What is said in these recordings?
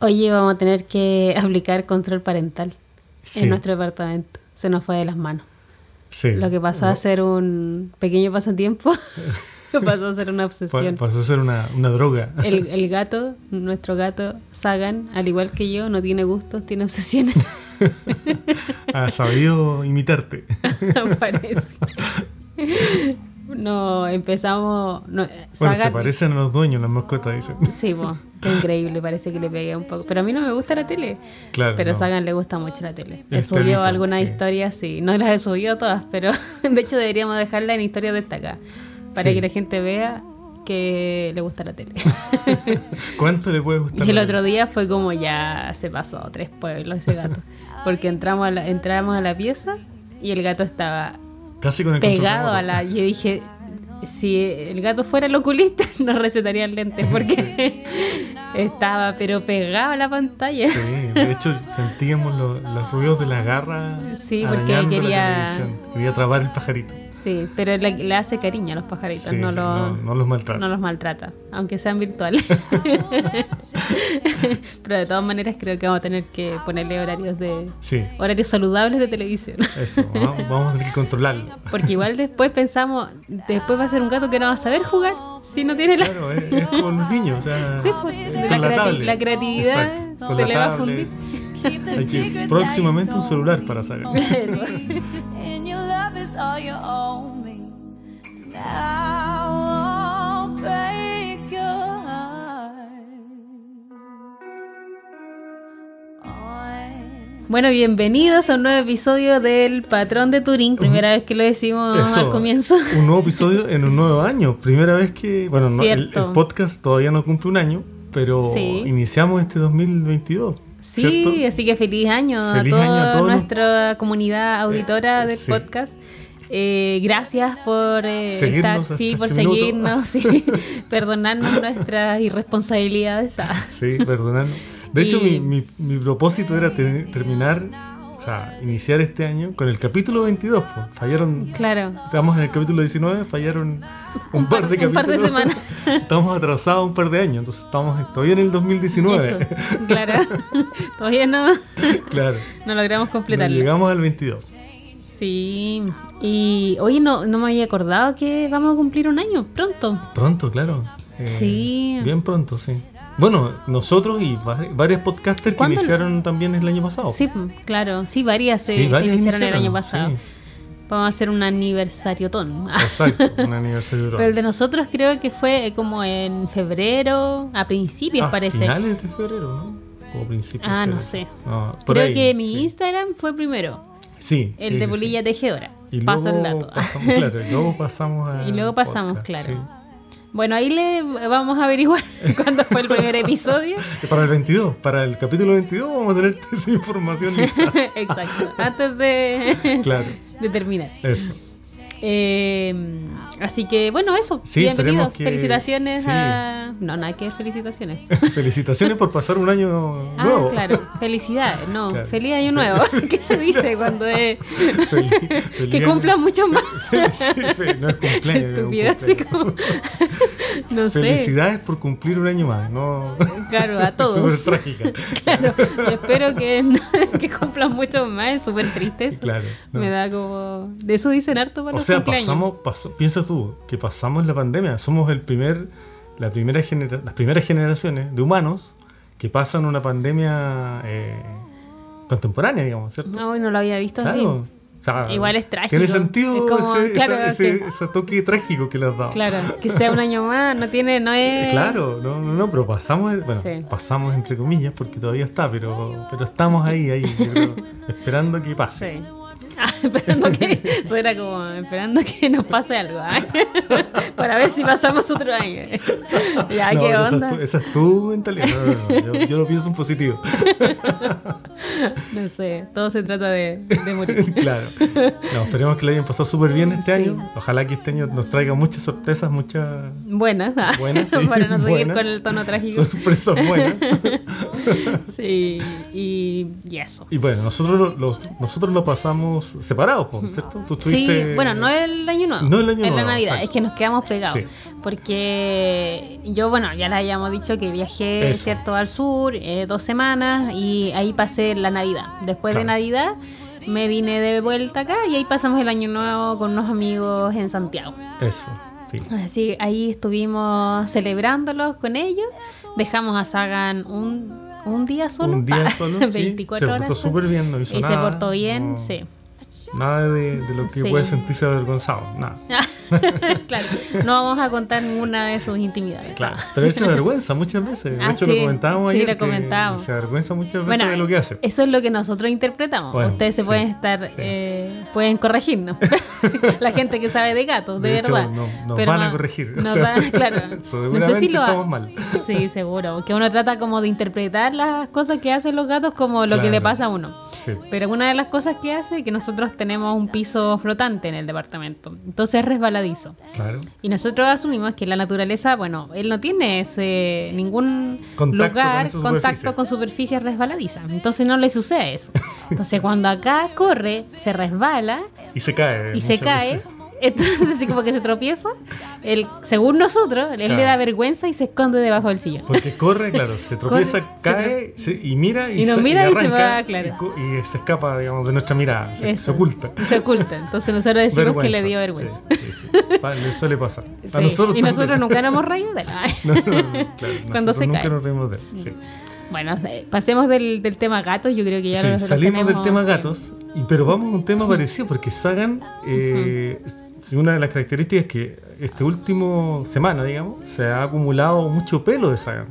Oye, vamos a tener que aplicar control parental Sí. en nuestro departamento. Se nos fue de las manos. Sí. Lo que pasó a ser un pequeño pasatiempo pasó a ser una obsesión. pasó a ser una, una droga. El, el gato, nuestro gato Sagan, al igual que yo, no tiene gustos, tiene obsesiones. Ha sabido imitarte. Parece. No, empezamos. No, Bueno, se parecen a los dueños, las mascotas, dicen. Sí, po, qué increíble, parece que le pegué un poco. Pero a mí no me gusta la tele. Claro. Pero a no. Sagan le gusta mucho la tele. He subido algunas sí. historias, sí. No las he subido todas, pero de hecho deberíamos dejarla en historias destacadas. Para Sí. que la gente vea que le gusta la tele. ¿Cuánto le puede gustar? y el otro día fue como ya se pasó tres pueblos ese gato. Porque entramos a la, entramos a la pieza y el gato estaba Casi con el pegado a la. Yo dije, si el gato fuera el oculista, nos recetarían lentes porque estaba pero pegado a la pantalla. Sí, de hecho sentíamos lo- los ruidos de la garra. Sí, porque quería-. Quería atrapar el pajarito. Sí, pero le, le hace cariño a los pajaritos, Sí, no, sí, lo- no, no los maltrata. no los maltrata, aunque sean virtuales. pero de todas maneras creo que vamos a tener que ponerle horarios de Sí, horarios saludables de televisión. eso. Vamos, vamos a tener que controlarlo. Porque igual después pensamos, después va a ser un gato que no va a saber jugar si no tiene la, Claro, es, es como los niños. O sea, Sí, pues, con la, creati- tablet. la creatividad Exacto, se la le va a fundir. Hay que próximamente un celular para saber. Eso. Bueno, bienvenidos a un nuevo episodio del Patrón de Turing. Primera vez que lo decimos Eso, al comienzo. Un nuevo episodio en un nuevo año. Primera vez que. Bueno, no, el, podcast todavía no cumple un año, pero Sí. iniciamos este 2022. Sí, ¿cierto? así que feliz año Feliz a toda los- nuestra comunidad auditora Eh, del sí. podcast. Eh, gracias por eh, estar, sí, por este seguirnos, sí, perdonarnos nuestras irresponsabilidades. Ah, Sí, perdonadnos. De hecho, Y- mi, mi, mi propósito era te- terminar, o sea, iniciar este año con el capítulo 22. pues. Fallaron, claro, estamos en el capítulo 19, fallaron un, par de un par de capítulos. semanas. estamos atrasados un par de años, entonces estamos en- todavía en el 2019. eso, claro. Todavía no, claro. no logramos completarlo. llegamos al 22. Sí, y hoy no, no me había acordado que vamos a cumplir un año pronto. Pronto, claro. Eh, Sí. Bien pronto, sí. Bueno, nosotros y vari- varios podcasters que iniciaron también el año pasado. Sí, claro, sí, varias se, Sí, se varios iniciaron el iniciaron, año pasado. sí. Vamos a hacer un aniversario ton. Exacto, un aniversario de todo. Pero el de nosotros creo que fue como en febrero, a principios Ah, parece. finales de febrero, ¿no? O principios. Ah, no sé. No, por Creo ahí, que mi sí. Instagram fue primero, Sí. el de sí, Polilla Tejedora. Y Paso el luego dato. Pasamos, claro, y luego pasamos a. Y luego pasamos, claro. Bueno, ahí le vamos a averiguar cuándo fue el primer episodio. Para el 22, para el capítulo 22 vamos a tener esa información lista. Exacto, antes de, claro, de terminar. eso. Eh, así que bueno, eso. Sí, Bienvenidos. que- Felicitaciones sí. a. No, nada que felicitaciones. Felicitaciones por pasar un año Ah, nuevo. claro. Felicidades, no. Claro. Feliz año nuevo. ¿Qué se dice cuando es. Feliz- feliz que cumpla mucho más? Sí, no es cumpleaños. es un Estupidez, así como. No sé. Felicidades por cumplir un año más. No, Claro, a todos. Súper trágica. Claro, yo espero que, que cumplan mucho más. Es súper triste. Claro. no. Me da como. De eso dicen harto para O los sea, cumpleaños. pasamos, pas- piensa tú, que pasamos la pandemia. Somos el primer, la primera genera- las primeras generaciones de humanos que pasan una pandemia eh, contemporánea, digamos, ¿cierto? No, no lo había visto así. Claro. Igual es trágico. Tiene sentido Es como, ese, claro, esa- ese- que- ese toque trágico que le has dado. Claro, que sea un año más, no tiene, no es. Eh, Claro, no, no, no, pero pasamos, bueno, Sí. pasamos entre comillas porque todavía está, pero, pero estamos ahí, ahí, creo, esperando que pase. Sí. Ah, esperando que. Eso era como esperando que nos pase algo. ¿ah? Para ver si pasamos otro año. Ya, No, qué pero esa, onda. es tu, esa es tu mentalidad. No, no, yo, yo lo pienso en positivo. No sé, todo se trata de, de morir. claro. Esperemos que lo hayan pasado súper bien este Sí. año. Ojalá que este año nos traiga muchas sorpresas, muchas Buenas, ah, Buenas, sí, para no seguir buenas. con el tono trágico. sorpresas buenas. Sí, y, y eso. Y bueno, nosotros lo, los- nosotros lo pasamos separados, ¿cierto? Tú Sí, estuviste- bueno, no el año nuevo. No el año en la Navidad, exacto. es que nos quedamos pegados. Sí. Porque yo, bueno, ya les habíamos dicho que viajé, Eso. ¿cierto?, al sur eh, dos semanas y ahí pasé la Navidad. Después de. Navidad me vine de vuelta acá y ahí pasamos el año nuevo con unos amigos en Santiago. Eso, sí. Así ahí estuvimos celebrándolos con ellos. Dejamos a Sagan un, un día solo. Un día solo, sí. 24 se horas. portó súper bien, no hizo y nada. se portó bien, no- sí. Nada de, de lo que Sí. puede sentirse avergonzado, nada. claro, no vamos a contar ninguna de sus intimidades. Claro, pero él se avergüenza muchas veces. De Ah, hecho, sí, lo comentábamos sí, ayer. lo comentábamos. Se avergüenza muchas veces Bueno, de lo que hace. eso es lo que nosotros interpretamos. Bueno, Ustedes se pueden estar, eh, pueden corregirnos. La gente que sabe de gatos, de, De hecho, verdad. no- nos Pero van a corregir, o nos sea, claro. no sé si lo estamos mal. Sí, seguro. Que uno trata como de interpretar las cosas que hacen los gatos como lo que le pasa a uno. Sí. Pero una de las cosas que hace es que nosotros tenemos un piso flotante en el departamento. Entonces es resbaladizo. Claro. Y nosotros asumimos que la naturaleza, bueno, él no tiene ese, ningún Contacto lugar, contacto con superficies resbaladizas. Entonces no le sucede eso. Entonces cuando acá corre, se resbala Y se cae. y se cae. veces. Entonces así como que se tropieza. Él, según nosotros, él le da vergüenza y se esconde debajo del sillón. Porque corre, claro, se tropieza, Corre, cae se- y mira y, Y nos mira y se va, claro. y, se escapa, digamos, de nuestra mirada, se, oculta. Se oculta. Entonces nosotros decimos que le dio vergüenza. Sí, sí, sí. Pa- le suele pasar. A nosotros y nosotros también. nunca nos hemos reído de él. Ay. No, no, no, claro, Cuando se nunca cae. nos reímos de él. Bueno, pasemos del, del tema gatos. Yo creo que ya Sí, salimos del tema gatos, y, pero vamos a un tema parecido, porque Sagan, eh, sí, una de las características es que este último semana, digamos, se ha acumulado mucho pelo de Sagan.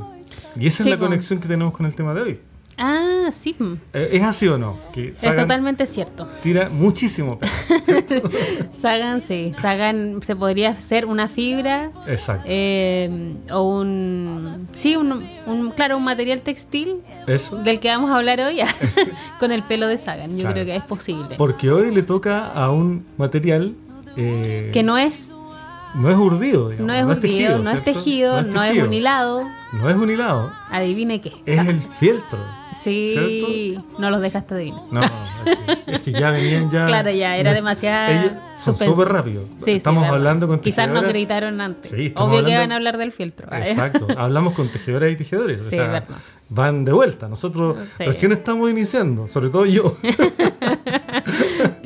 Y esa Sí, es la conexión que tenemos con el tema de hoy. Ah, sí. Eh, ¿Es así o no? Que Es totalmente cierto. tira muchísimo pelo. Sagan, sí. Sagan se podría hacer una fibra Exacto. eh, o un. Sí, un, un- claro, un material textil Eso. del que vamos a hablar hoy con el pelo de Sagan. Yo Claro. creo que es posible. Porque hoy le toca a un material eh, Que no es, no es urdido, digamos, no es urdido, no es ¿cierto? tejido, no es un hilado. No es un hilado, Adivine qué. es el fieltro. Sí, no los dejaste adivinar. No, es que, es que ya venían ya. Claro, ya, era no- demasiado Ellos son súper rápidos. Sí, sí, estamos hablando con Quizás no tejedoras- gritaron antes. Sí, Obvio que van a hablar del filtro. ¿eh? Exacto, hablamos con tejedoras y tejedores. o Sí, sea, verdad. van de vuelta. Nosotros Sí. recién estamos iniciando, sobre todo yo.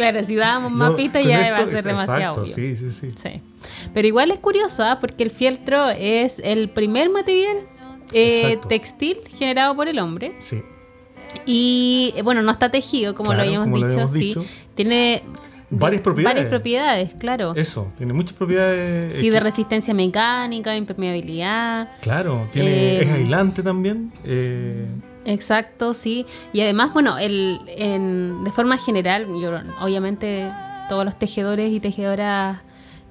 claro, si dábamos más No, ya esto va a ser es- demasiado Exacto, obvio. sí, sí, sí. Sí. Pero igual es curioso, ¿ah? porque el fieltro es el primer material eh, textil generado por el hombre. Sí, Y eh, bueno, no está tejido, como Claro, lo habíamos como lo dicho, sí. Tiene Varias propiedades. Varias propiedades, claro. eso, tiene muchas propiedades. sí, eh, de resistencia mecánica, impermeabilidad. Claro, tiene, Eh, es aislante también. eh, Exacto, sí. Y además, bueno, el, en- de forma general, yo, obviamente todos los tejedores y tejedoras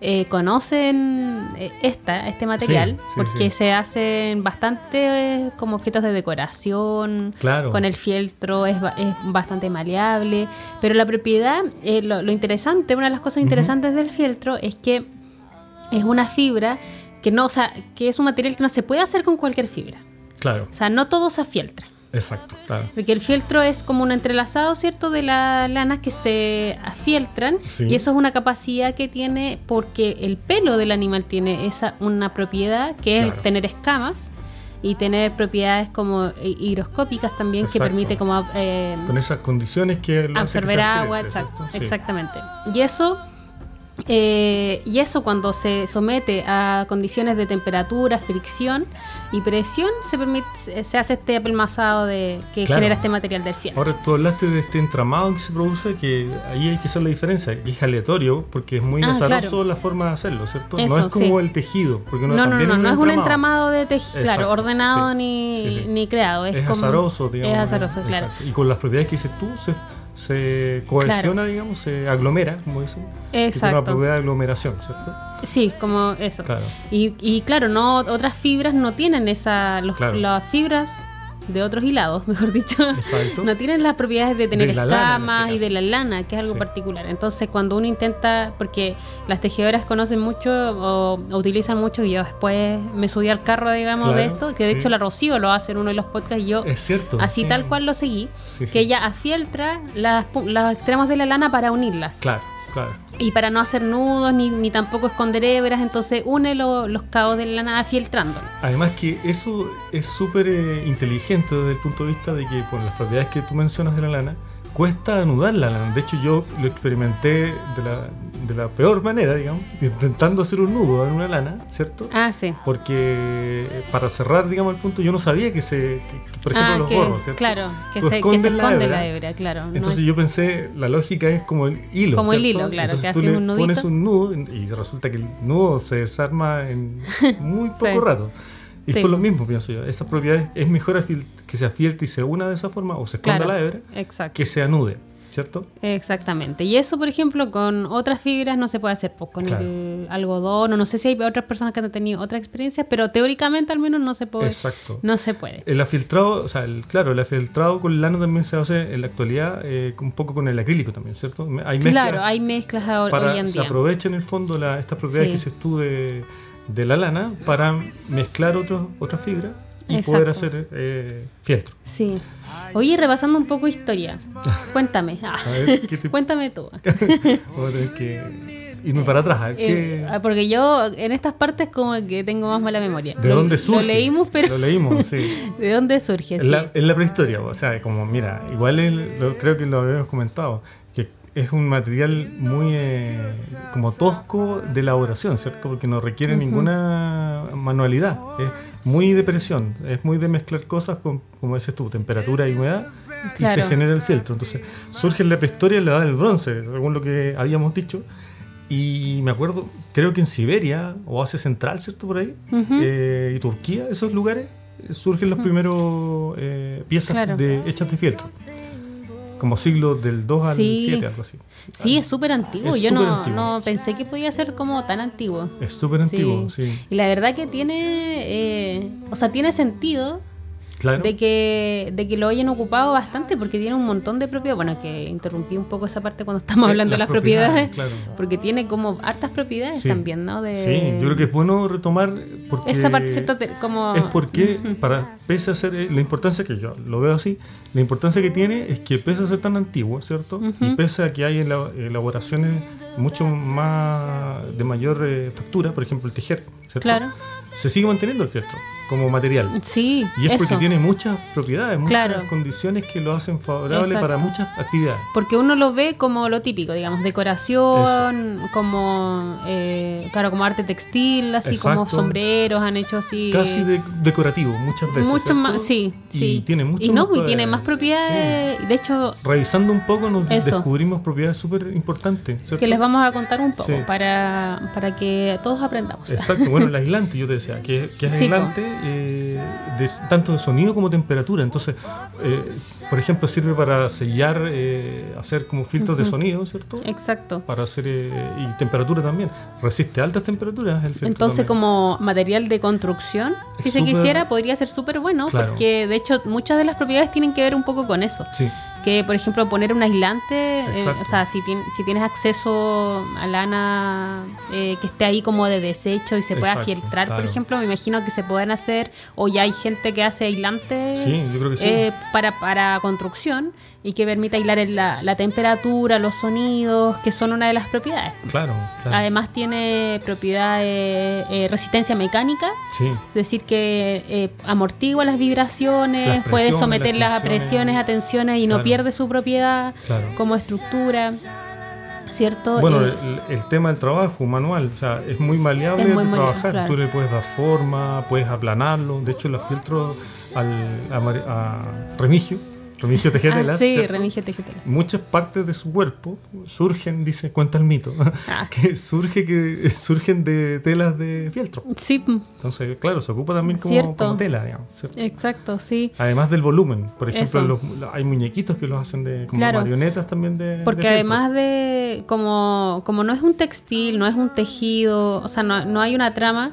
eh, conocen eh, esta, este material, sí, porque sí. se hacen bastante eh, como objetos de decoración, Claro. con el fieltro es, es bastante maleable, pero la propiedad, eh, lo, lo interesante, una de las cosas interesantes del fieltro es que es una fibra que no, o sea, que es un material que no se puede hacer con cualquier fibra. claro, O sea, no todo se afieltra. Exacto, claro. Porque el fieltro es como un entrelazado, ¿cierto? De las lanas que se afieltran. Sí. Y eso es una capacidad que tiene porque el pelo del animal tiene esa una propiedad que es Claro. tener escamas y tener propiedades como hi- higroscópicas también que permite como eh, Con esas condiciones que absorber agua, exacto, exactamente. Y eso, eh, y eso cuando se somete a condiciones de temperatura, fricción y presión, se permite, se hace este apelmazado de que Claro. genera este material del fieltro. Ahora tú hablaste de este entramado que se produce, que ahí hay que hacer la diferencia, es aleatorio, porque es muy Ah, azaroso claro. la forma de hacerlo, ¿cierto? Eso, no es como sí. el tejido, porque No, no, no, no es un entramado. de tejido, claro, ordenado sí, ni, sí, ni creado. Es, Es, como, azaroso, digamos. Es azaroso, claro. exacto. Y con las propiedades que dices tú, se, se cohesiona, digamos, se aglomera, como dicen. Exacto. una propiedad de aglomeración, ¿cierto? Sí, como eso. Claro. Y, y claro, no otras fibras no tienen esa. Los, Claro. Las fibras de otros hilados, mejor dicho, Exacto. no tienen las propiedades de tener De escamas este y de la lana, que es algo Sí. particular. Entonces, cuando uno intenta, porque las tejedoras conocen mucho o, o utilizan mucho, y yo después me subí al carro, digamos, de esto, que de sí. hecho la Rocío lo hace en uno de los podcasts y yo Es cierto. así sí. tal cual lo seguí, que ella afieltra las, los extremos de la lana para unirlas. Claro, claro. Y para no hacer nudos ni, ni tampoco esconder hebras, entonces une lo- los cabos de la lana afieltrándolo. Además que eso es súper eh, inteligente desde el punto de vista de que por las propiedades que tú mencionas de la lana, cuesta anudar la lana. De hecho yo lo experimenté de la, de la peor manera, digamos, intentando hacer un nudo en una lana, ¿cierto? Ah, sí. Porque para cerrar, digamos, el punto, yo no sabía que se, que- que, por ejemplo, Ah, los que- gorros, ¿cierto? Claro, que se, que se la esconde hebra, la hebra, claro. no Entonces es- yo pensé, la lógica es como el hilo. Como el hilo, claro, Entonces que tú haces le un nudito. pones un nudo y resulta que el nudo se desarma en muy poco Sí. rato. Y Sí. es por lo mismo, pienso yo. Esas propiedades es mejor que se afielte y se una de esa forma o se esconda Claro, la hebra exacto. que se anude, ¿cierto? Exactamente. Y eso, por ejemplo, con otras fibras no se puede hacer, pues con Claro. el algodón, o no sé si hay otras personas que han tenido otra experiencia, pero teóricamente al menos no se puede. Exacto. No se puede. El afiltrado, o sea, el- claro, el afiltrado con lana también se hace en la actualidad eh, un poco con el acrílico también, ¿cierto? Hay mezclas Claro, hay mezclas ahora- para, hoy en se día. aprovecha en el fondo la- estas propiedades Sí. que dices tú de, la lana para mezclar otros otras fibras y Exacto. poder hacer eh, fieltro. Sí. Oye, repasando un poco historia. Cuéntame. Ah, A ver, ¿qué te- Cuéntame tú. Que irme para atrás. Eh, ah, porque yo en estas partes como que tengo más mala memoria. ¿De dónde surge? Lo leímos, pero Lo leímos, sí. ¿de dónde surge? En Sí. la, en la prehistoria, o sea, como mira, igual el- lo- creo que lo habíamos comentado, es un material muy eh, como tosco de elaboración, ¿cierto? Porque no requiere ninguna manualidad, es muy de presión, es muy de mezclar cosas con, como dices tú, temperatura y humedad y se genera el fieltro. Entonces surge en la prehistoria en la edad del bronce, según lo que habíamos dicho. Y me acuerdo, creo que en Siberia o Asia Central, ¿cierto? Por ahí, eh, y Turquía, esos lugares, eh, surgen los primeros eh, piezas Claro. de, hechas de fieltro. Como siglo del 2 al Sí. 7, algo así. Sí, es súper antiguo. Es Yo no, antiguo. no pensé que podía ser como tan antiguo. Es súper antiguo, sí. Y la verdad que tiene, eh, o sea, tiene sentido Claro. de que, de que lo hayan ocupado bastante porque tiene un montón de propiedades. Bueno, que interrumpí un poco esa parte cuando estamos Eh, hablando de las propiedades, propiedades, claro. porque tiene como hartas propiedades Sí. también, ¿no? De, Sí, yo creo que es bueno retomar porque Esa parte, ¿cierto? Como... es porque para pese a ser eh, la importancia que yo lo veo así, la importancia que tiene es que pese a ser tan antiguo, ¿cierto? Y pese a que hay ela- elaboraciones mucho más de mayor eh, factura, por ejemplo el tejer, ¿cierto? Claro. Se sigue manteniendo el fieltro como material. Sí, Y es eso. porque tiene muchas propiedades, muchas Claro. condiciones que lo hacen favorable Exacto. para muchas actividades. Porque uno lo ve como lo típico, digamos, decoración, como, eh, claro, como arte textil, así como sombreros, han hecho así. Casi de- decorativo muchas veces. mucho más, sí, Y sí. tiene mucho Y no, más y tiene más propiedades. De hecho, Revisando un poco nos Eso. descubrimos propiedades súper importantes. ¿cierto? que les vamos a contar un poco Sí. para, para que todos aprendamos. Exacto, bueno, el aislante, yo te decía, que, que es Sí, aislante eh, de- tanto de sonido como temperatura. Entonces, eh, por ejemplo, sirve para sellar, eh, hacer como filtros de sonido, ¿cierto? Exacto. Para hacer, eh, y temperatura también. Resiste altas temperaturas el filtro. Entonces, también. como material de construcción, si se quisiera, podría ser súper bueno, Claro. porque de hecho muchas de las propiedades tienen que ver un poco con eso. Sí, Que, por ejemplo, poner un aislante, eh, o sea, si, tien- si tienes acceso a lana eh, que esté ahí como de desecho y se pueda Exacto, filtrar, por ejemplo, me imagino que se pueden hacer, o ya hay gente que hace aislante Sí, yo creo que sí. eh, para, para construcción y que permite aislar el- la, la temperatura, los sonidos, que son una de las propiedades. claro. claro. Además tiene propiedades, eh, resistencia mecánica, sí, es decir, que amortigua las vibraciones, Las puede someterlas las a presiones, a tensiones y no Claro. Pierde su propiedad claro. como estructura, ¿cierto? Bueno, Eh, el, el tema del trabajo manual, o sea, es muy maleable Es muy trabajar. claro. Tú le puedes dar forma, puedes aplanarlo. De hecho, los filtros al, a, a Remigio, Remigio Tejera ah, sí, ¿cierto? Remigio Tejitela. muchas partes de su cuerpo surgen, dice, cuenta el mito, Ah. que surge que surgen de telas de fieltro. Sí, Entonces, claro, se ocupa también como, tela, digamos. ¿cierto? exacto, sí. Además del volumen, por ejemplo, los- hay muñequitos que los hacen de como Claro. marionetas también de Porque además de, como, como no es un textil, no es un tejido, o sea, no, no hay una trama,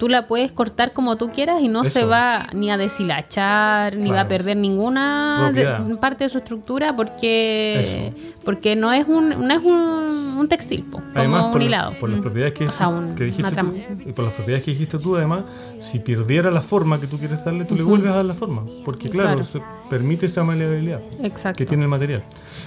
tú la puedes cortar como tú quieras y no se va ni a deshilachar, ni va a perder ninguna de- parte de su estructura porque, porque no es un, no es un, un textil, po, como Además, un por, hilado. las, por las propiedades que, O sea, un- que dijiste tú, y por las propiedades que dijiste tú, además, si perdiera la forma que tú quieres darle, tú le vuelves a dar la forma. Porque, claro, Claro. se permite esa maleabilidad Exacto. que tiene el material.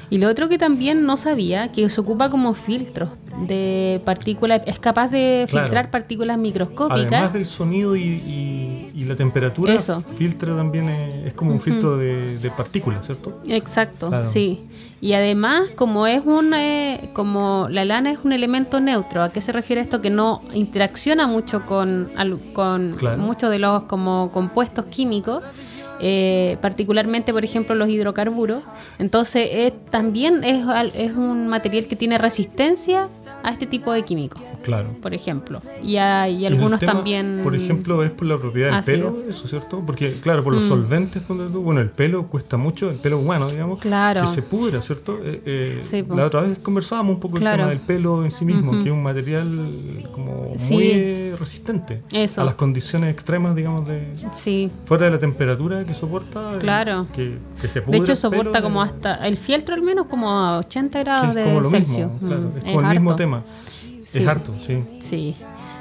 Y lo otro que también no sabía, que se ocupa como filtro de partículas, es capaz de Claro. filtrar partículas microscópicas. Además del sonido y, y- y la temperatura, Eso. filtra también, eh, es como un filtro de, de partículas, ¿cierto? Exacto, Claro. sí. Y además, como es un, eh, como la lana es un elemento neutro, ¿a qué se refiere esto? Que no interacciona mucho con, con Claro. muchos de los como compuestos químicos. Eh, particularmente por ejemplo los hidrocarburos entonces eh, también es, es un material que tiene resistencia a este tipo de químicos Claro. por ejemplo y, a- y algunos tema, también Por ejemplo, es por la propiedad del ácido. pelo, eso, ¿cierto? Porque, claro, por los Mm. solventes, bueno, el pelo cuesta mucho, el pelo humano, digamos, Claro. que se pudra, ¿cierto? Eh, eh, Sí, la otra vez conversábamos un poco Claro. el tema del pelo en sí mismo, que es un material como Sí. muy resistente Eso. a las condiciones extremas, digamos, de sí fuera de la temperatura que soporta. eh, Claro. Que, que se de hecho soporta como hasta el fieltro al menos como a 80 que grados es de Celsius mismo, claro, Mm, es como el mismo harto. tema. Sí. Es harto, sí. Sí.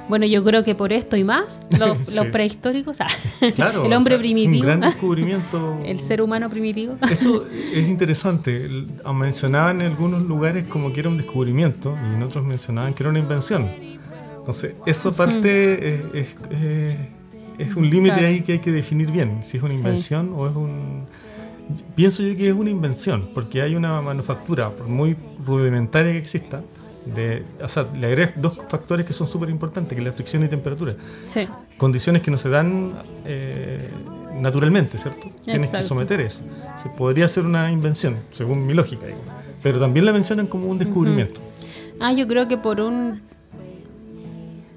Bueno, yo creo que por esto y más, los, Sí. los prehistóricos, ah, Claro. el o hombre sea, primitivo, Un gran descubrimiento. el ser humano primitivo. Eso es interesante. El- Mencionaban en algunos lugares como que era un descubrimiento y en otros mencionaban que era una invención. Entonces, esa parte es, es- es- es un límite Claro. ahí que hay que definir bien, si es una Sí. invención o es un... Pienso yo que es una invención, porque hay una manufactura, por muy rudimentaria que exista, de, o sea, le agregas dos factores que son súper importantes, que es la fricción y temperatura Sí, condiciones que no se dan eh, naturalmente, ¿cierto? Tienes que Exacto. someter eso. Se podría ser una invención, según mi lógica, digo. pero también la mencionan como un descubrimiento. Ah, yo creo que por un...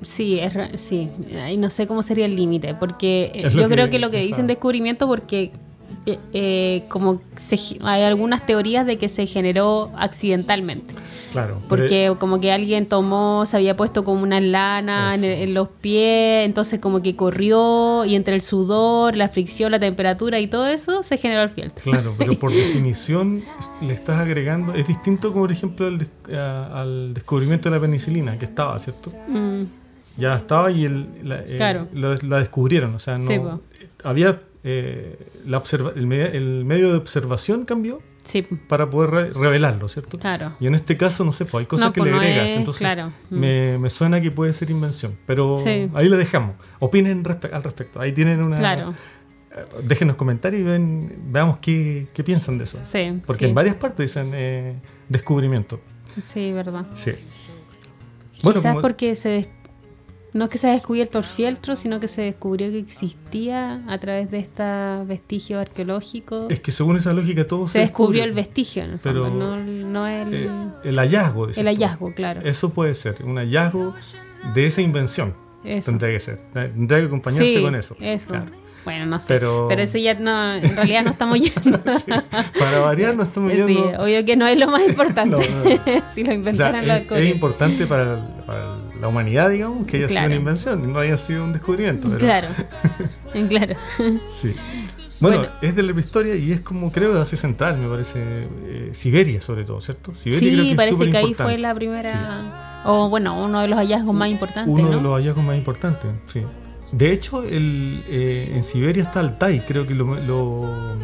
Sí, es sí. Ay, no sé cómo sería el límite, porque eh, Es yo creo que que lo que dicen descubrimiento porque eh, eh, como se hay algunas teorías de que se generó accidentalmente. Claro. pero- Porque como que alguien tomó, se había puesto como una lana en, el- en los pies, entonces como que corrió y entre el sudor, la fricción, la temperatura y todo eso se generó el fieltro. Claro, pero por definición le estás agregando, es distinto como por ejemplo al, al descubrimiento de la penicilina, que estaba, ¿cierto? Mm, Ya estaba y el, la, eh, Claro. la descubrieron, o sea, no Sí, había eh, la observa- el, me- el medio de observación cambió sí, para poder re- revelarlo, ¿cierto? claro. Y en este caso, no sé, pues hay cosas No, que pues le no agregas, es- entonces claro. Mm. me, me suena que puede ser invención, pero Sí. ahí lo dejamos. Opinen respe- al respecto, ahí tienen una... Claro, eh, Déjenos comentarios y ven, veamos qué, qué piensan de eso. sí. Porque en varias partes dicen eh, descubrimiento. Sí, verdad. Sí. Bueno, Quizás como- porque se no es que se haya descubierto el fieltro, sino que se descubrió que existía a través de estos vestigios arqueológicos. es que según esa lógica todo se descubrió el vestigio, en el Pero, fondo, no, el- no el, Eh, el hallazgo. el tú. hallazgo, claro. Eso puede ser, un hallazgo de esa invención. Eso. Tendría que ser. Tendría que acompañarse Sí, con eso. Eso. Claro. Bueno, no sé. Pero- Pero, eso ya no, en realidad no estamos yendo. Sí. Para variar, no estamos Sí, yendo. obvio que no es lo más importante. No, no, si lo O sea, inventaron la es, es importante para, para la humanidad, digamos, que haya sido una invención no haya sido un descubrimiento. pero- Claro, claro. Sí. Bueno, Bueno. es de la prehistoria y es como creo de Asia Central, me parece. eh, Siberia, sobre todo, ¿cierto? Siberia creo que Sí, es parece que ahí fue la primera, o bueno, uno de los hallazgos más importantes, Uno ¿no? de los hallazgos más importantes, sí. De hecho, el, eh, en Siberia está Altai, creo que lo, lo,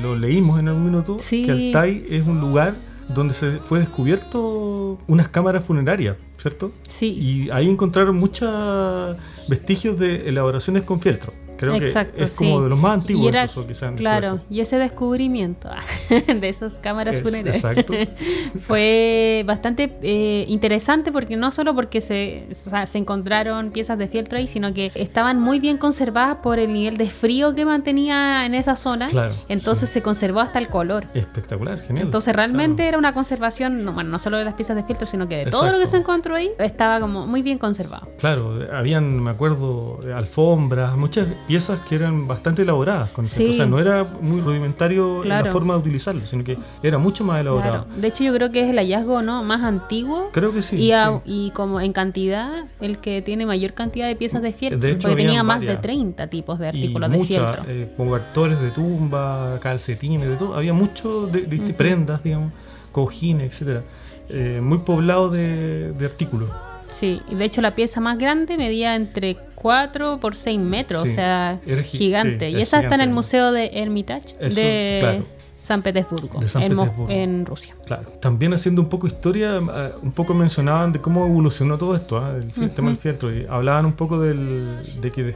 lo leímos en algún minuto, Sí. que Altai es un lugar donde se fue descubierto unas cámaras funerarias, ¿cierto? Sí, Y ahí encontraron muchos vestigios de elaboraciones con fieltro. Creo Exacto, que es como sí. de los más antiguos y era, incluso que se han claro, y ese descubrimiento de esas cámaras Es- funerarias fue bastante eh, interesante porque no solo porque se, o sea, se encontraron piezas de fieltro ahí, sino que estaban muy bien conservadas por el nivel de frío que mantenía en esa zona. Claro, Entonces se conservó hasta el color. Espectacular, genial. Entonces realmente Claro. era una conservación, no, bueno, no solo de las piezas de fieltro, sino que de todo lo que se encontró ahí estaba como muy bien conservado. Claro, habían, me acuerdo, alfombras, muchas piezas que eran bastante elaboradas con Sí. O sea, no era muy rudimentario Claro. la forma de utilizarlo, sino que era mucho más elaborado. Claro. De hecho, yo creo que es el hallazgo ¿no? más antiguo Creo que sí. y, a- sí. y como en cantidad, el que tiene mayor cantidad de piezas de fieltro. De hecho, porque tenía más de varias. 30 tipos de Y artículos de muchas, fieltro. eh, cobertores de tumba, calcetines, de todo. Había mucho de, de prendas, digamos, cojines, etcétera. Eh, muy poblado de, de artículos. Sí, y de hecho la pieza más grande medía entre 4 por 6 metros, Sí, o sea, gi- gigante. sí, y esa está en el. Museo de Hermitage Eso, de claro. San Petersburgo, De San en, Mo- Petersburgo. en Rusia. Claro. También haciendo un poco historia, eh, un poco mencionaban de cómo evolucionó todo esto, ¿ah? el fi- tema del fieltro. Y hablaban un poco del, de que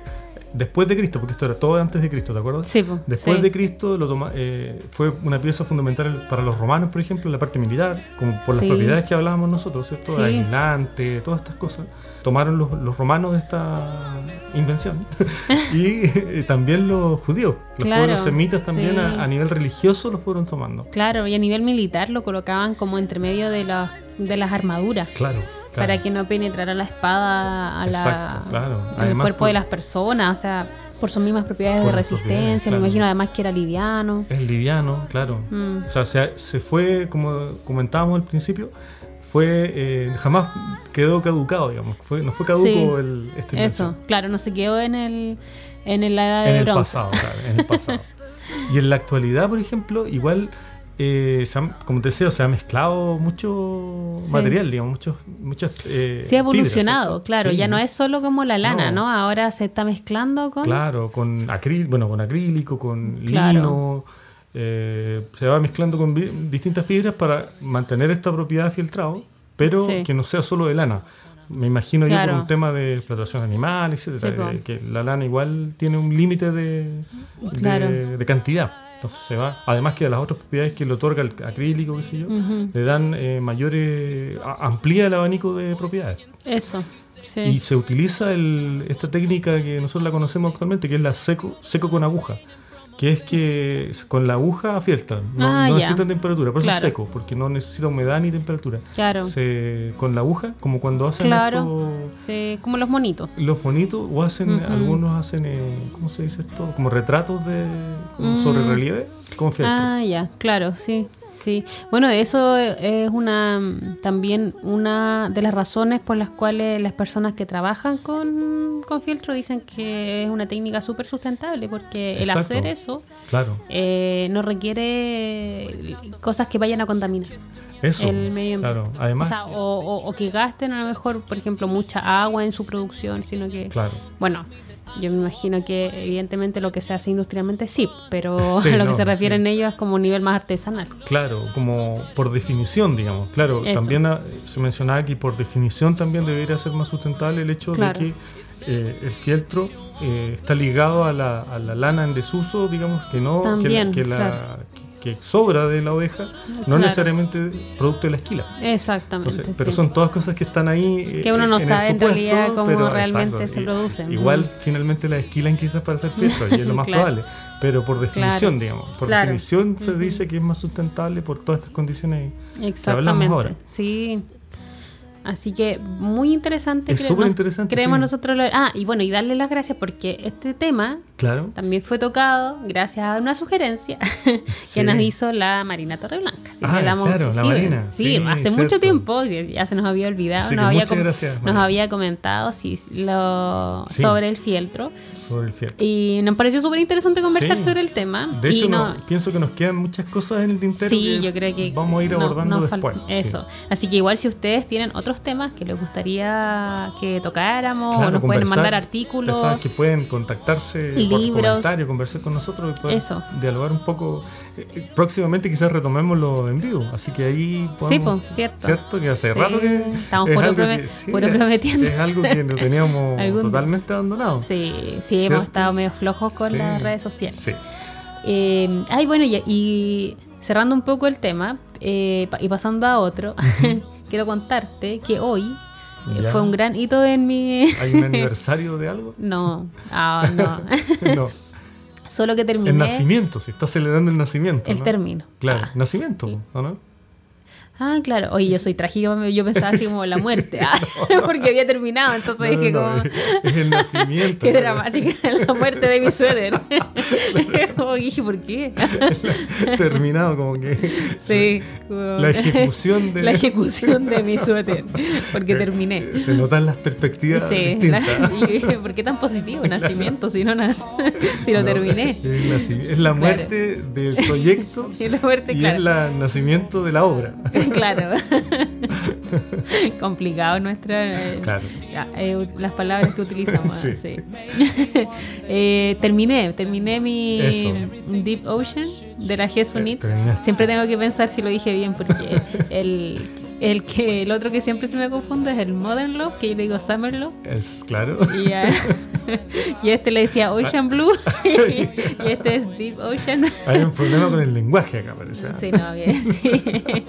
después de Cristo, porque esto era todo antes de Cristo, ¿te acuerdas? Sí, po, Después sí. de Cristo lo toma- eh, fue una pieza fundamental para los romanos, por ejemplo, en la parte militar, como por las Sí. propiedades que hablábamos nosotros, ¿cierto? Sí. Aislante, todas estas cosas. Tomaron los, los romanos esta invención y eh, también los judíos, los Claro, pueblos semitas también a, a nivel religioso lo fueron tomando. Claro, y a nivel militar lo colocaban como entre medio de, los- de las armaduras. Claro. Claro. Para que no penetrara la espada a la, claro. en el cuerpo por- de las personas, o sea, por sus mismas propiedades de resistencia. Me imagino además que era liviano. Es liviano, claro. Mm. O sea, se, se fue, como comentábamos al principio, fue eh, jamás quedó caducado, digamos. Fue, no fue caduco Sí, el, invención. Eso, claro, no se quedó en el en la edad En de el bronce. pasado, claro, en el pasado. y en la actualidad, por ejemplo, igual, eh, se han- como te decía, se ha mezclado mucho Sí. material, digamos, muchos, muchas. eh, Sí ha evolucionado, claro, Sí, ya no es solo como la lana, No. ¿no? Ahora se está mezclando con Claro, con acrílico, bueno, con acrílico, con Claro. lino. eh, se va mezclando con distintas fibras para mantener esta propiedad de filtrado, pero Sí. que no sea solo de lana. Me imagino yo Claro. por un tema de explotación animal, etcétera, eh, que la lana igual tiene un límite de, de- Claro. de cantidad. Entonces se va. Además que las otras propiedades que le otorga el acrílico, qué sé yo, le dan eh, mayores. a- amplía el abanico de propiedades. eso. Sí. Y se utiliza el- esta técnica que nosotros la conocemos actualmente, que es la seco, seco con aguja. Que es que con la aguja fieltran, no, Ah, no ya. necesita temperatura, por eso Claro. es seco, porque no necesita humedad ni temperatura. Claro. Se, con la aguja, como cuando hacen Claro. esto, Sí, como los monitos. los bonitos, o hacen, algunos hacen, eh, ¿cómo se dice esto? Como retratos de como Mm. sobre relieve, con fieltro. Ah, ya, claro, sí. Sí, bueno, eso es una también una de las razones por las cuales las personas que trabajan con, con fieltro dicen que es una técnica súper sustentable, porque el hacer eso Claro, eh, no requiere cosas que vayan a contaminar eso. el medio ambiente. Claro, además, o, sea, o, o- o que gasten a lo mejor, por ejemplo, mucha agua en su producción, sino que, claro. bueno, yo me imagino que evidentemente lo que se hace industrialmente sí, pero Sí, a lo que se refieren sí. ellos es como un nivel más artesanal. Claro, como por definición, digamos. Claro, Eso. también ah, se mencionaba que por definición también debería ser más sustentable el hecho Claro. de que eh, el fieltro eh, está ligado a la, a la lana en desuso, digamos, que no que la- que, la, claro. que, que sobra de la oveja, no Claro. necesariamente producto de la esquila. Exactamente. Entonces, pero sí. son todas cosas que están ahí. eh, Que uno no en sabe en realidad cómo pero- realmente exacto, se producen. Igual finalmente las esquilan quizás para hacer fieltro, y es lo más Claro. probable. Pero por definición, digamos. Por definición se dice que es más sustentable por todas estas condiciones que hablamos ahora. Sí. Así que muy interesante. Es súper interesante, Creemos sí. nosotros. lo- ah, y bueno, y darle las gracias porque este tema Claro. también fue tocado gracias a una sugerencia que nos hizo la Marina Torreblanca. Así Ah, que damos- claro, la Marina. Sí, hace cierto. mucho tiempo, ya se nos había olvidado. Así nos, había gracias, nos había comentado lo, Sí. sobre el fieltro. Sobre el fieltro. Y nos pareció súper interesante conversar Sí. sobre el tema. De y hecho, no- no- pienso que nos quedan muchas cosas en el tintero. Sí, que yo creo que vamos a ir abordando después. sí. Eso. Así que igual si ustedes tienen otros temas que les gustaría que tocáramos Claro, o nos pueden mandar artículos. sabes que pueden contactarse Libros. conversar con nosotros y poder Eso. dialogar un poco. Eh, eh, Próximamente quizás retomemos lo en vivo, así que ahí Sí, podemos- pues, cierto. Cierto que hace Sí, rato que estamos es puro algo prome- que- sí, puro prometiendo. Es algo que lo teníamos totalmente abandonado. Sí, sí, ¿Cierto? hemos estado medio flojos con Sí. las redes sociales. Sí. Eh, ay, bueno, y, y cerrando un poco el tema eh, y pasando a otro, quiero contarte que hoy eh, Ya. fue un gran hito en mi... ¿Hay un aniversario de algo? no, ah, no. no. Solo que terminé El nacimiento, se está celebrando el nacimiento. el ¿no? término. Claro, Ah, nacimiento, sí. ¿o no? Ah, claro. Oye, yo soy trágica, yo pensaba así como la muerte, ah, porque había terminado, entonces No, dije no, como... el nacimiento. Qué dramática la muerte de mi suéter. Como dije, ¿por qué? Terminado, como que. Sí. como- La ejecución de. La ejecución de mi suéter. Porque Eh, terminé. Se notan las perspectivas Sí, distintas. la- y dije, ¿por qué tan positivo? Nacimiento, si no, na- si lo No, terminé. Es, la Claro. muerte del proyecto Y la muerte, y claro. es la- el nacimiento de la obra. Claro. Complicado nuestra. eh, Claro. eh, las palabras que utilizamos. Sí. sí. Eh, terminé, terminé mi Eso. Deep Ocean de la Unit. terminaste. Siempre tengo que pensar si lo dije bien porque el, el que el otro que siempre se me confunde es el Modern Love, que yo le digo Summer Love. Es claro. Y, y este le decía Ocean Blue y este es Deep Ocean. Hay un problema con el lenguaje acá, parece. Sí, no, que sí.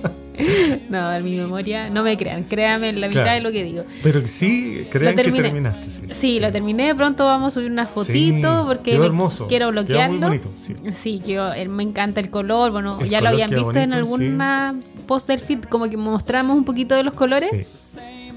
No, en mi memoria, no me crean, créanme la mitad Claro. de lo que digo. Pero sí, crean que terminaste. Sí, Sí, lo terminé, pronto vamos a subir una fotito Sí, porque quedó hermoso, quiero quedó muy bloquearlo. bonito, sí. Sí, quedó- eh, me encanta el color, bueno, El ya lo color habían queda visto en bonito, alguna post del feed, como que mostramos un poquito de los colores, Sí.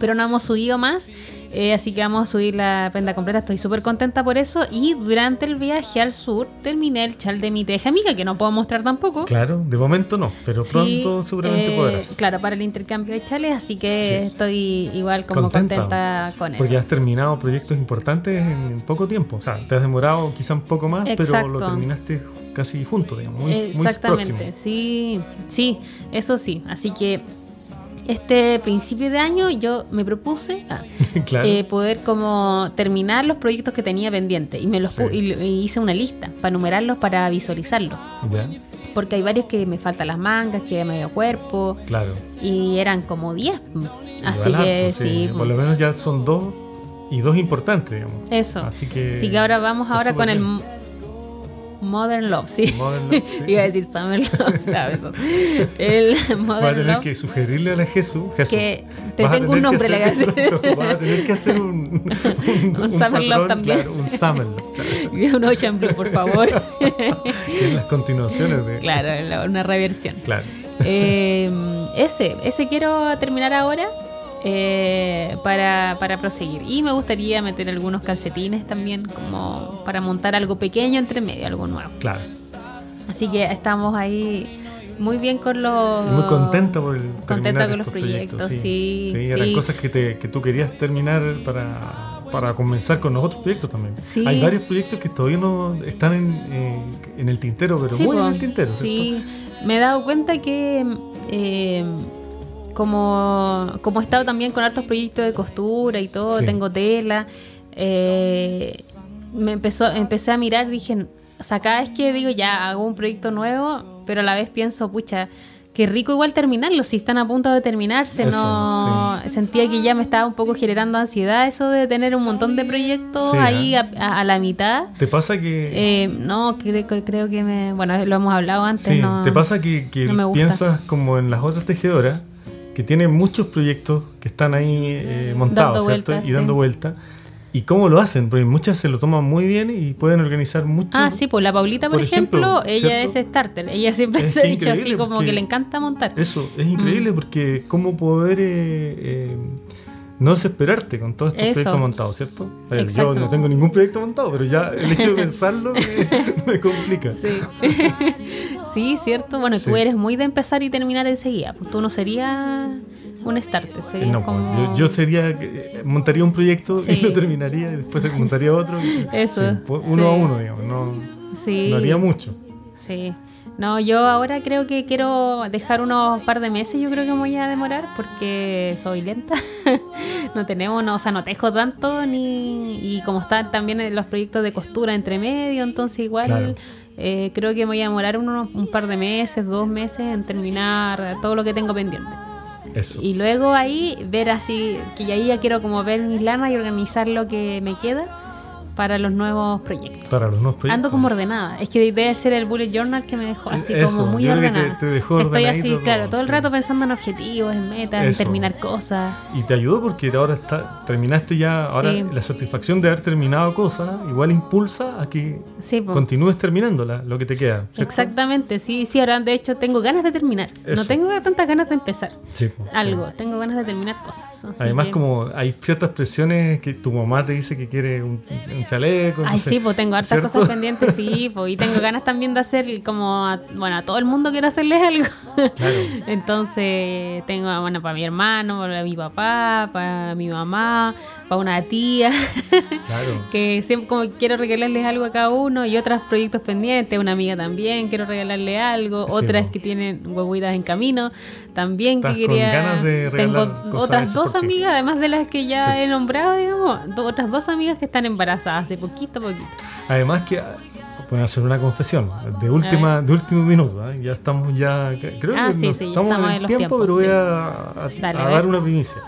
pero no hemos subido más. Eh, así que vamos a subir la prenda completa. Estoy súper contenta por eso. Y durante el viaje al sur terminé el chal de mi teja amiga, que no puedo mostrar tampoco. Claro, de momento no, pero Sí, pronto seguramente eh, podrás. Claro, para el intercambio de chales, así que Sí. estoy igual como contenta, con eso. Porque has terminado proyectos importantes en poco tiempo. O sea, te has demorado quizá un poco más, pero lo terminaste casi junto, digamos. Muy, muy Exactamente, sí, sí, eso sí. Así que este principio de año yo me propuse ah, claro. eh, poder como terminar los proyectos que tenía pendientes y me los Sí. y, y hice una lista para numerarlos para visualizarlos. Porque hay varios que me faltan las mangas, que medio cuerpo claro. y eran como 10. Así Igual que harto, sí, Por lo menos ya son dos y dos importantes, digamos. eso. Así que. Así que ahora vamos ahora con el bien. Modern Love, sí. Modern Love, sí. Iba a decir Summer Love, ¿sabes? El Vas a Modern tener Love. que sugerirle a la Jesús. Jesús Que te a tengo un nombre, le voy a decir. Vas a tener que hacer un. Un, Summer Love también. Claro, un Summer Love. claro, un Ocean Blue, por favor. es las continuaciones de. claro, la- una reversión. Claro. Eh, ese, ese quiero terminar ahora eh, para, para proseguir. Y me gustaría meter algunos calcetines también, como para montar algo pequeño entre medio, algo nuevo. Claro. Así que estamos ahí muy bien con los. Muy contenta por terminar con los proyectos, sí, Sí, eran sí. cosas que, te, que tú querías terminar para, para comenzar con los otros proyectos también. Sí. Hay varios proyectos que todavía no están en, eh, en el tintero, pero Sí, muy en el tintero, ¿cierto? Sí, me he dado cuenta que eh, como, como he estado también con hartos proyectos de costura y todo, Sí. tengo tela, eh, me empezó, empecé a mirar, dije, o sea, cada vez que digo ya hago un proyecto nuevo, pero a la vez pienso, pucha, qué rico igual terminarlo, si están a punto de terminarse, Eso, no sentía que ya me estaba un poco generando ansiedad eso de tener un montón de proyectos Sí, ahí ¿eh? a, la mitad. ¿Te pasa que... Eh, no, creo, creo que me. Bueno, lo hemos hablado antes. sí, no, ¿te pasa que, que no piensas como en las otras tejedoras que tienen muchos proyectos que están ahí eh, montados, Dando ¿cierto? y dando sí. vueltas. ¿Y cómo lo hacen? Porque muchas se lo toman muy bien y pueden organizar mucho. Ah, sí, pues la Paulita, por, Por ejemplo, ejemplo, ella es starter. Ella siempre Es se ha dicho así como que le encanta montar. Eso, es increíble Mm. porque cómo poder eh, eh, no desesperarte con todos estos Eso. proyectos montados, ¿cierto? Ver, yo no tengo ningún proyecto montado, pero ya el hecho de pensarlo me, me complica. Sí. sí, cierto. Bueno, tú Sí. eres muy de empezar y terminar enseguida. Pues tú no serías un starter, serías no, como... pues, yo, yo sería, eh, montaría un proyecto y lo terminaría y después montaría otro. Eso, sí, pues, uno a uno, digamos, no, no haría mucho. Sí. No, yo ahora creo que quiero dejar unos par de meses, yo creo que me voy a demorar porque soy lenta. no tenemos, no, o sea, no tejo tanto ni y como están también los proyectos de costura entre medio, entonces igual Claro. Eh, creo que me voy a demorar unos, un par de meses, dos meses en terminar todo lo que tengo pendiente. Eso. Y luego ahí ver así, que ahí ya quiero como ver mis lanas y organizar lo que me queda para los nuevos proyectos. Para los nuevos proyectos. Ando como ordenada. Es que debe ser el bullet journal que me dejó así Eso, como muy ordenada. te- te dejó Estoy así, todo, claro, todo el sí. rato pensando en objetivos, en metas, en terminar cosas. Y te ayudó porque ahora está, terminaste ya, ahora Sí. la satisfacción de haber terminado cosas igual impulsa a que Sí, continúes terminándola, lo que te queda. ¿cierto? Exactamente, sí, sí, ahora de hecho tengo ganas de terminar. No tengo tantas ganas de empezar po, algo, tengo ganas de terminar cosas. Además, que- como hay ciertas presiones que tu mamá te dice que quiere un, un chaleco. no Ay, sé, sí, pues tengo hartas ¿cierto? cosas pendientes, sí, pues, y tengo ganas también de hacer como, a, bueno, a todo el mundo quiero hacerles algo. Claro. Entonces, tengo, bueno, para mi hermano, para mi papá, para mi mamá, para una tía, Claro. que siempre como quiero regalarles algo a cada uno y otros proyectos pendientes, una amiga también, quiero regalarle algo, Sí, otras que tienen huevitas en camino, también Estás que quería... ganas de tengo otras dos ti. amigas, además de las que ya Sí. he nombrado, digamos, do- otras dos amigas que están embarazadas hace poquito a poquito. Además que pueden hacer una confesión de última, de último minuto. ¿eh? Ya estamos ya, creo Ah, que sí, sí, estamos estamos en el tiempo, tiempos, pero voy sí. a, a- Dale, a a dar una primicia.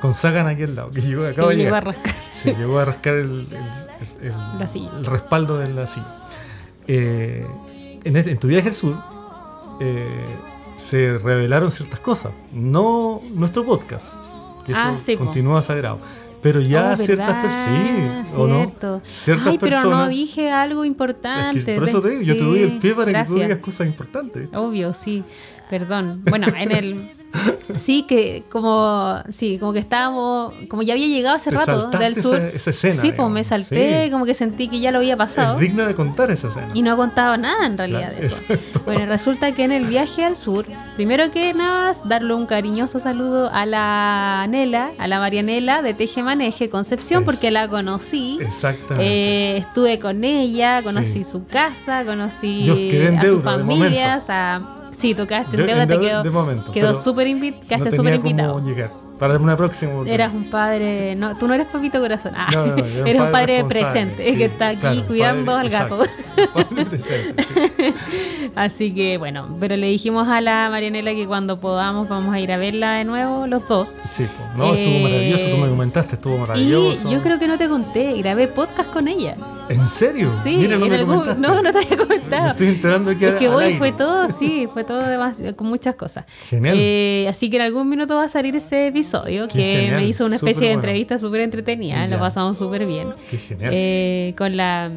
Con Sagan aquí al lado, que llegó, acaba de llegó a llegar. rascar. Sí, llegó a rascar el, el- el- La silla. el respaldo de la silla. Eh, en, este- en tu viaje al sur eh, se revelaron ciertas cosas. No nuestro podcast, que eso Ah, sí, po. continúa sagrado. Pero ya Oh, ciertas personas, ¿sí? ¿o no? Ciertas Ay, pero no dije algo Es importante. que por eso te digo, yo te doy el pie para que tú digas cosas importantes. Obvio, sí. Perdón. Bueno, en el. Sí, que como. Sí, como que estábamos. Como ya había llegado hace Te rato del sur. esa- esa escena, sí, pues me salté, Sí. como que sentí que ya lo había pasado. Es digna de contar esa escena. Y no he contado nada en realidad Claro, de eso. exacto. Bueno, resulta que en el viaje al sur, primero que nada, darle un cariñoso saludo a la Nela, a la Marianela de Teje Maneje Concepción, Es- porque la conocí. Exactamente. Eh, estuve con ella, Sí. conocí su casa, conocí a sus familias, a... Sí, Yo en deuda, te quedó, de momento, quedó súper invi- no tenía cómo invitado. llegar. Para una próxima oportunidad. Eras un padre, no, tú no eres papito corazón, ah, No, no, no, eres un padre presente sí, que está aquí claro, cuidando padre- al gato. exacto, padre presente, sí. Así que bueno, pero le dijimos a la Marianela que cuando podamos vamos a ir a verla de nuevo los dos. Sí, pues, no, estuvo Eh, maravilloso, tú me comentaste, estuvo maravilloso. Y yo creo que no te conté, grabé podcast con ella. ¿En serio? Sí, Mira, no en me algún- no, no te había Me comentado. estoy enterando aquí Es que hoy fue todo, sí, fue todo con muchas cosas. Genial. Eh, así que en algún minuto va a salir ese episodio Qué que genial, me hizo una especie súper de bueno. entrevista súper entretenida, Ya. lo pasamos súper bien. Qué genial. Eh, con la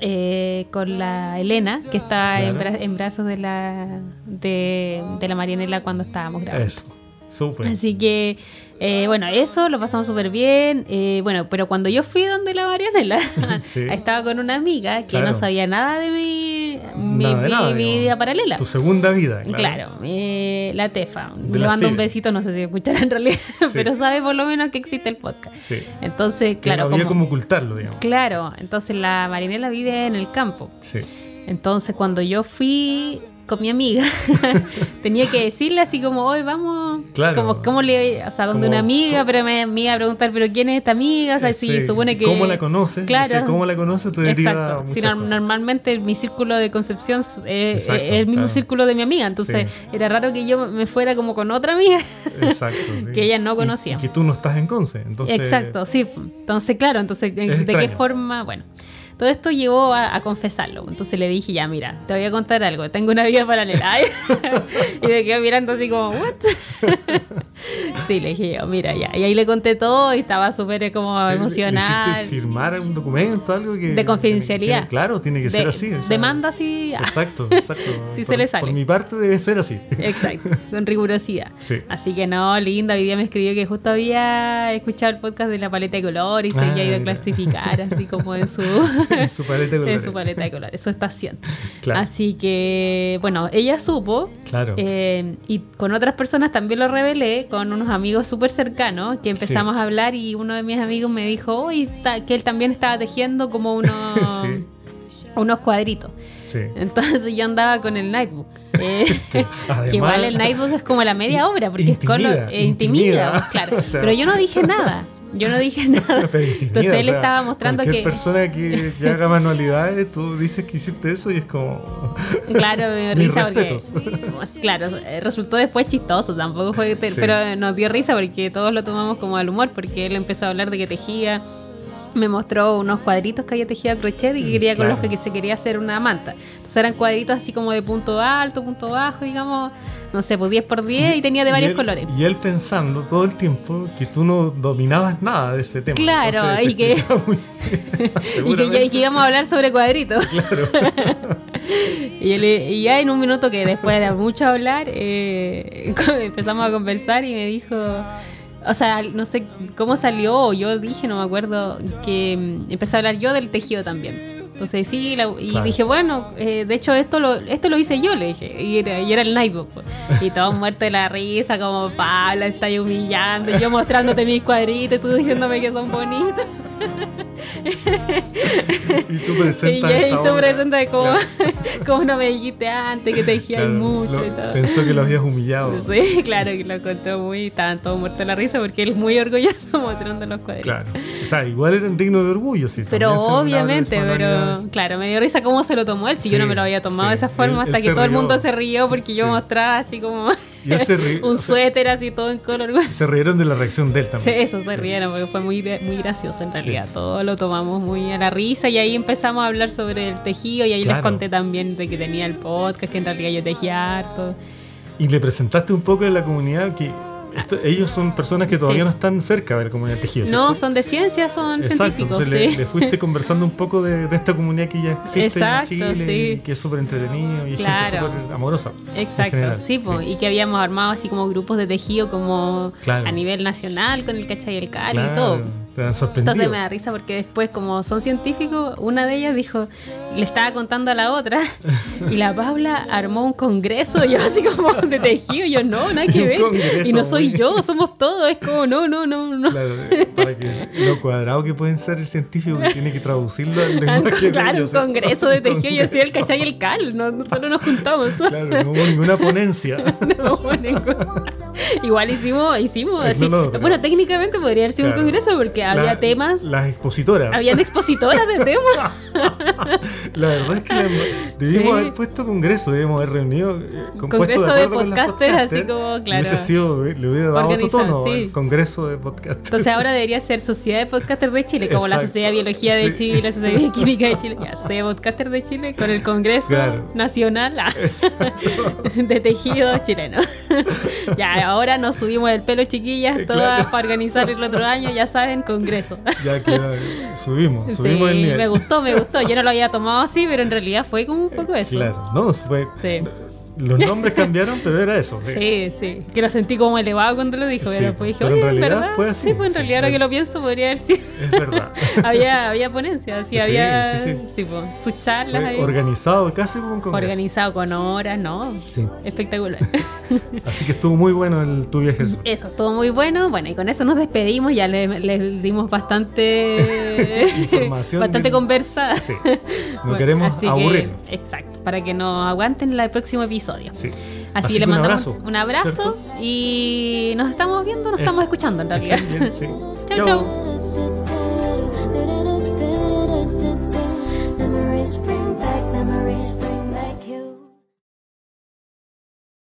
eh, con la Elena, que estaba en, Claro. bra- en brazos de la de, de la Marianela cuando estábamos grabando. Eso, súper. Así que, eh, bueno, eso lo pasamos súper bien. eh, bueno, pero cuando yo fui donde la Marianela, Sí. estaba con una amiga que Claro. no sabía nada de mi, mi, Nada de mi- nada, mi digamos. vida paralela. Tu segunda vida, claro. Claro, eh, la Tefa. De Le mando un besito, no sé si escuchará en realidad, pero sabe por lo menos que existe el podcast. Sí. Entonces, claro, no había como- como ocultarlo, digamos. claro, entonces la Marinela vive en el campo. Sí. Entonces, cuando yo fui con mi amiga, tenía que decirle así como, hoy vamos, Claro. como, ¿cómo le, o sea, donde Como- una amiga, pero me, me iba a preguntar, pero ¿quién es esta amiga? O sea, si Sí. supone que... ¿Cómo la conoces? Claro. ¿Cómo la conoces? Te Exacto. Si no- normalmente mi círculo de Concepción eh, Exacto, es el mismo claro. círculo de mi amiga, entonces Sí. era raro que yo me fuera como con otra amiga. Exacto. sí. que ella no conocía. Y, que tú no estás en Conce. Entonces, Exacto, sí. Entonces, claro, entonces, ¿de Es qué forma? Bueno, todo esto llevó a, a confesarlo. Entonces le dije, ya, mira, te voy a contar algo. Tengo una vida paralela. Y me quedó mirando así como, ¿what? sí, le dije yo, mira, ya. Y ahí le conté todo y estaba súper como ¿le- le emocionada. firmar un documento, algo que. De confidencialidad. que- claro, tiene que ser así. o sea, demanda así. ah, Exacto, exacto. Sí por, se le sale. Por mi parte debe ser así. Exacto, con rigurosidad. Sí. Así que no, linda. Hoy día me escribió que justo había escuchado el podcast de la paleta de color y se Ah, había ido a clasificar, así como en su, En su paleta de en colores. su paleta de colores, su estación. Claro. Así que, bueno, ella supo. Claro. eh, y con otras personas también lo revelé, con unos amigos súper cercanos, que empezamos a hablar y uno de mis amigos me dijo "Oye, está- que él también estaba tejiendo como unos, Sí. unos cuadritos. Sí. Entonces yo andaba con el Nightbook. Eh, Además- que igual el Nightbook es como la media obra, porque es color, eh, intimida, intimida. claro. O sea- Pero yo no dije nada. Yo no dije nada. Entonces o él sea, estaba mostrando que. persona que, que haga manualidades, tú dices que hiciste eso y es como. Claro, me dio risa porque. respetos. Claro, resultó después chistoso, tampoco fue. Sí. Pero nos dio risa porque todos lo tomamos como al humor, porque él empezó a hablar de que tejía. Me mostró unos cuadritos que había tejido a crochet y que quería con Claro. los que se quería hacer una manta. Entonces eran cuadritos así como de punto alto, punto bajo, digamos, no sé, pues 10 por 10 y tenía de Y varios él- colores. Y él pensando todo el tiempo que tú no dominabas nada de ese tema. Claro, Entonces, y que- muy- Y que, y íbamos a hablar sobre cuadritos. y, yo le- y ya en un minuto que después de mucho hablar, eh, empezamos a conversar y me dijo, o sea, no sé cómo salió, o yo dije, no me acuerdo, que mm, empecé a hablar yo del tejido también. Entonces sí, la- y Claro. dije, bueno, eh, de hecho esto lo, esto lo hice yo, le dije, y era, y era el Nightbook. pues. Y todos muertos de la risa, como Pablo, está humillando, yo mostrándote mis cuadritos, tú diciéndome que son bonitos. Y tú Y, presentas y esta tú obra. presentas como, Claro, como no me dijiste antes, que tejías claro, mucho lo- y todo. Pensó que lo habías humillado. Sí, claro, que lo encontró muy, estaban todos muertos de la risa porque él es muy orgulloso mostrando los cuadritos. Claro. O sea, igual eran dignos de orgullo, sí. Pero obviamente, pero claro, me dio risa cómo se lo tomó él, si yo no me lo había tomado de esa forma, Él- hasta él que todo el mundo se rió porque yo mostraba así como Se un suéter así todo en color. Se rieron de la reacción de él Sí, también. eso se rieron porque fue muy, muy gracioso en realidad. Todo lo tomamos muy a la risa y ahí empezamos a hablar sobre el tejido y ahí les conté también de que tenía el podcast, que en realidad yo tejía harto. Y le presentaste un poco de la comunidad que esto- ellos son personas que todavía Sí. no están cerca de la comunidad tejido. No, son de ciencia, son Exacto, científicos, entonces sí. le, le fuiste conversando un poco de, de esta comunidad que ya existe Exacto, en Chile sí. y que es súper entretenido y Claro. gente súper amorosa. Exacto, general, sí, po, y que habíamos armado así como grupos de tejido como Claro. a nivel nacional con el cachai y el cali y Claro, todo. Te han sorprendido. Entonces me da risa porque después, como son científicos, una de ellas dijo, le estaba contando a la otra, y la Paula armó un congreso, y yo así como de tejido, yo no, nada que ver. congreso, Y no soy yo, somos todos, es como no, no, no, no. Claro, eh, para que lo cuadrado que pueden ser el científico que tiene que traducirlo al lenguaje claro, un congreso de tejido, yo soy el cachai y el cal, no, solo nos juntamos. Claro, no hubo ninguna ponencia. No hubo ningún- Igual hicimos, hicimos así. no, no, pero- bueno, técnicamente podría haber sido Claro. un congreso porque había La- temas, Las expositoras. habían expositoras de temas. La verdad es que la- debimos Sí. haber puesto congreso, debebimos haber reunido. eh, Congreso de con las podcasters, así podcasters, como, claro. Hubiese sido, eh, le hubiera dado otro tono, sí. el congreso de podcast. Entonces ahora debería ser Sociedad de Podcasters de Chile, como la. Sociedad de Biología de Sí. Chile, la Sociedad de Química de Chile, ya sé, Podcasters de Chile, con el Congreso Claro. Nacional ah, de Tejido Chileno. ya, ahora nos subimos el pelo, chiquillas, Eh, todas claro. para organizar el otro año, ya saben, Congreso. ya que subimos, Sí, subimos el nivel. me gustó, me gustó. Yo no lo había tomado así, pero en realidad fue como un poco eso. Claro, no, fue, Sí. Los nombres cambiaron, pero era eso. Sí, sí. Que lo sentí como elevado cuando lo dijo. Sí, pero después dije, pero en realidad verdad. fue así. Sí, pues en realidad ahora que lo pienso podría haber sido. Es verdad. había, había ponencias, sí, había sí, sí. pues, sus charlas Fue ahí. organizado casi como un congreso. Organizado con horas, ¿no? Sí. Espectacular. Así que estuvo muy bueno el tu viaje sur. eso, todo muy bueno. Bueno, y con eso nos despedimos. Ya les le dimos bastante. Información bastante de- conversa. Sí. No Bueno, queremos así que- aburrir. exacto, para que nos aguanten el próximo episodio. Sí. Así, que le un mandamos abrazo, un abrazo y nos estamos viendo, nos Eso. estamos escuchando en realidad. Estén bien, sí. Chau, chau.